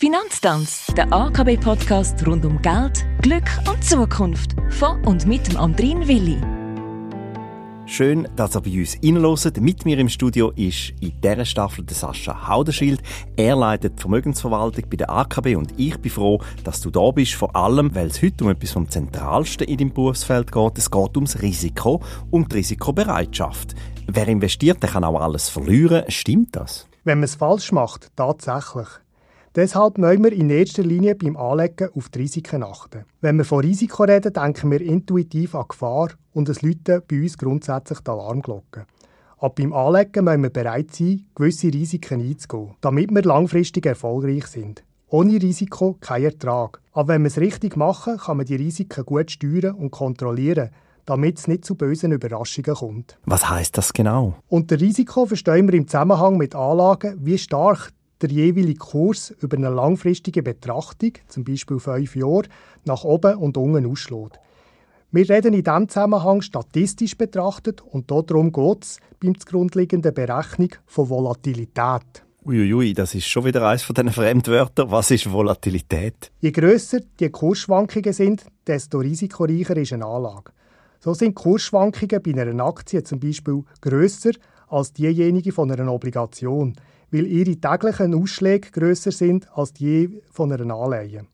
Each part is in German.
Finanztanz, der AKB-Podcast rund um Geld, Glück und Zukunft. Von und mit dem Andrin Willi. Schön, dass ihr bei uns reinhört. Mit mir im Studio ist in dieser Staffel der Sascha Haudenschild. Er leitet die Vermögensverwaltung bei der AKB und ich bin froh, dass du da bist, vor allem, weil es heute um etwas vom Zentralsten in deinem Berufsfeld geht. Es geht ums Risiko, um die Risikobereitschaft. Wer investiert, der kann auch alles verlieren. Stimmt das? Wenn man es falsch macht, tatsächlich. Deshalb müssen wir in erster Linie beim Anlegen auf die Risiken achten. Wenn wir von Risiko reden, denken wir intuitiv an Gefahr und es läuten bei uns grundsätzlich die Alarmglocken. Aber beim Anlegen müssen wir bereit sein, gewisse Risiken einzugehen, damit wir langfristig erfolgreich sind. Ohne Risiko kein Ertrag. Aber wenn wir es richtig machen, kann man die Risiken gut steuern und kontrollieren, damit es nicht zu bösen Überraschungen kommt. Was heißt das genau? Unter Risiko verstehen wir im Zusammenhang mit Anlagen, wie stark der jeweilige Kurs über eine langfristige Betrachtung, zum Beispiel fünf Jahre, nach oben und unten ausschlägt. Wir reden in diesem Zusammenhang statistisch betrachtet und darum geht es beim zugrundeliegenden Berechnung von Volatilität. Uiuiui, das ist schon wieder eines von diesen Fremdwörtern. Was ist Volatilität? Je grösser die Kursschwankungen sind, desto risikoreicher ist eine Anlage. So sind Kursschwankungen bei einer Aktie zum Beispiel grösser als diejenigen von einer Obligation weil ihre täglichen Ausschläge grösser sind als die von einer Anleihe.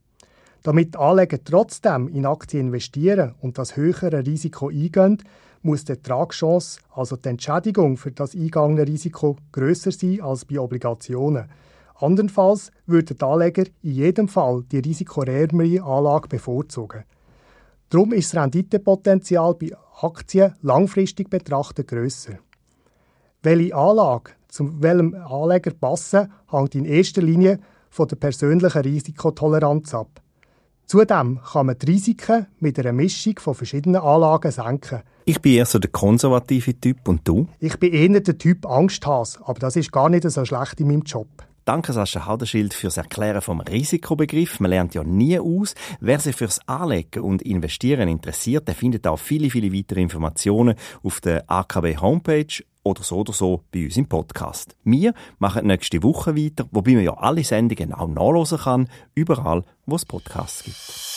Damit Anleger trotzdem in Aktien investieren und das höhere Risiko eingehen, muss die Ertragschance, also die Entschädigung für das eingegangene Risiko, grösser sein als bei Obligationen. Andernfalls würden die Anleger in jedem Fall die risikoärmere Anlage bevorzugen. Darum ist das Renditepotenzial bei Aktien langfristig betrachtet grösser. Welche Anlage zu welchem Anleger passen, hängt in erster Linie von der persönlichen Risikotoleranz ab. Zudem kann man die Risiken mit einer Mischung von verschiedenen Anlagen senken. Ich bin eher so der konservative Typ und du? Ich bin eher der Typ Angsthase, aber das ist gar nicht so schlecht in meinem Job. Danke Sascha Haudenschild fürs Erklären vom Risikobegriff. Man lernt ja nie aus. Wer sich fürs Anlegen und Investieren interessiert, der findet auch viele, viele weitere Informationen auf der AKB Homepage oder so oder so bei uns im Podcast. Wir machen nächste Woche weiter, wobei man ja alle Sendungen auch nachlesen kann, überall, wo es Podcasts gibt.